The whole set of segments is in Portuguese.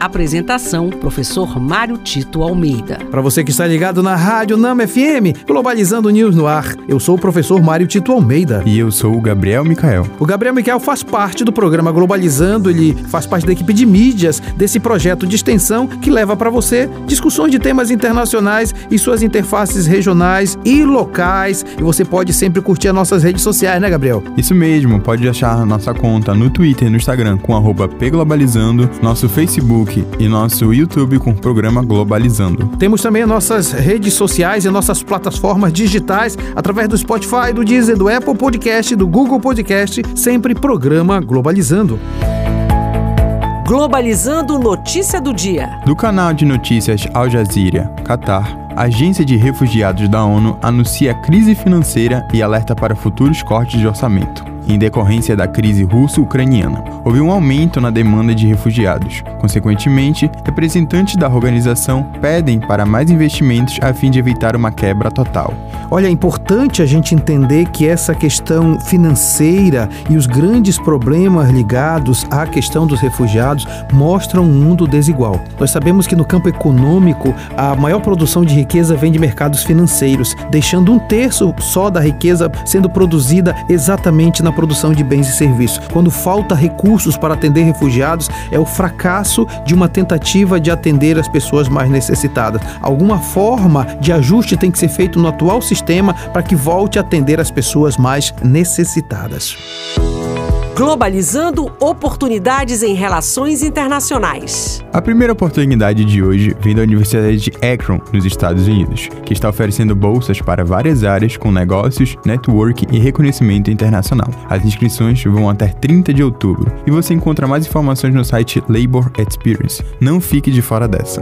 Apresentação: Professor Mário Tito Almeida. Para você que está ligado na Rádio Nama FM, Globalizando News no ar, eu sou o professor Mário Tito Almeida. E eu sou o Gabriel Micael. O Gabriel Micael faz parte do programa Globalizando, ele faz parte da equipe de mídias desse projeto de extensão que leva para você discussões de temas internacionais e suas interfaces regionais e locais. E você pode sempre curtir as nossas redes sociais, né, Gabriel? Isso mesmo, pode achar nossa conta no Twitter e no Instagram com arroba pglobalizando, nosso Facebook Facebook e nosso YouTube com o programa Globalizando. Temos também nossas redes sociais e nossas plataformas digitais através do Spotify, do Deezer, do Apple Podcast, do Google Podcast, sempre programa Globalizando. Globalizando notícia do dia. Do canal de notícias Al Jazeera, Qatar, a Agência de Refugiados da ONU anuncia crise financeira e alerta para futuros cortes de orçamento em decorrência da crise russo-ucraniana. Houve um aumento na demanda de refugiados. Consequentemente, representantes da organização pedem para mais investimentos a fim de evitar uma quebra total. Olha, é importante a gente entender que essa questão financeira e os grandes problemas ligados à questão dos refugiados mostram um mundo desigual. Nós sabemos que no campo econômico, a maior produção de riqueza vem de mercados financeiros, deixando um terço só da riqueza sendo produzida exatamente na produção de bens e serviços. Quando falta recursos para atender refugiados, é o fracasso de uma tentativa de atender as pessoas mais necessitadas. Alguma forma de ajuste tem que ser feito no atual sistema para que volte a atender as pessoas mais necessitadas. Globalizando oportunidades em relações internacionais. A primeira oportunidade de hoje vem da Universidade de Akron, nos Estados Unidos, que está oferecendo bolsas para várias áreas com negócios, network e reconhecimento internacional. As inscrições vão até 30 de outubro e você encontra mais informações no site Labor Experience. Não fique de fora dessa.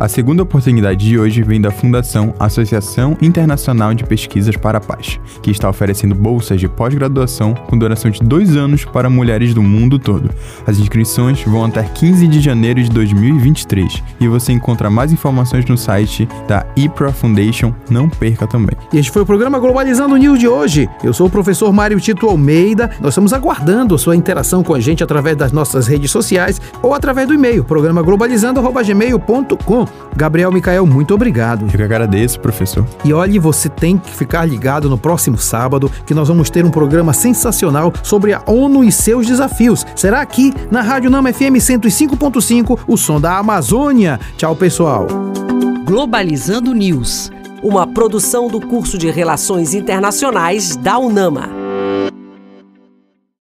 A segunda oportunidade de hoje vem da Fundação Associação Internacional de Pesquisas para a Paz, que está oferecendo bolsas de pós-graduação com duração de dois anos para mulheres do mundo todo. As inscrições vão até 15 de janeiro de 2023 e você encontra mais informações no site da IPRA Foundation. Não perca também. E este foi o programa Globalizando News de hoje. Eu sou o professor Mário Tito Almeida. Nós estamos aguardando sua interação com a gente através das nossas redes sociais ou através do e-mail programa globalizando@gmail.com. Gabriel Micael, muito obrigado. Eu que agradeço, professor. E olhe, você tem que ficar ligado no próximo sábado, que nós vamos ter um programa sensacional sobre a ONU e seus desafios. Será aqui na Rádio Nama FM 105.5, o som da Amazônia. Tchau, pessoal. Globalizando News, uma produção do curso de Relações Internacionais da UNAMA.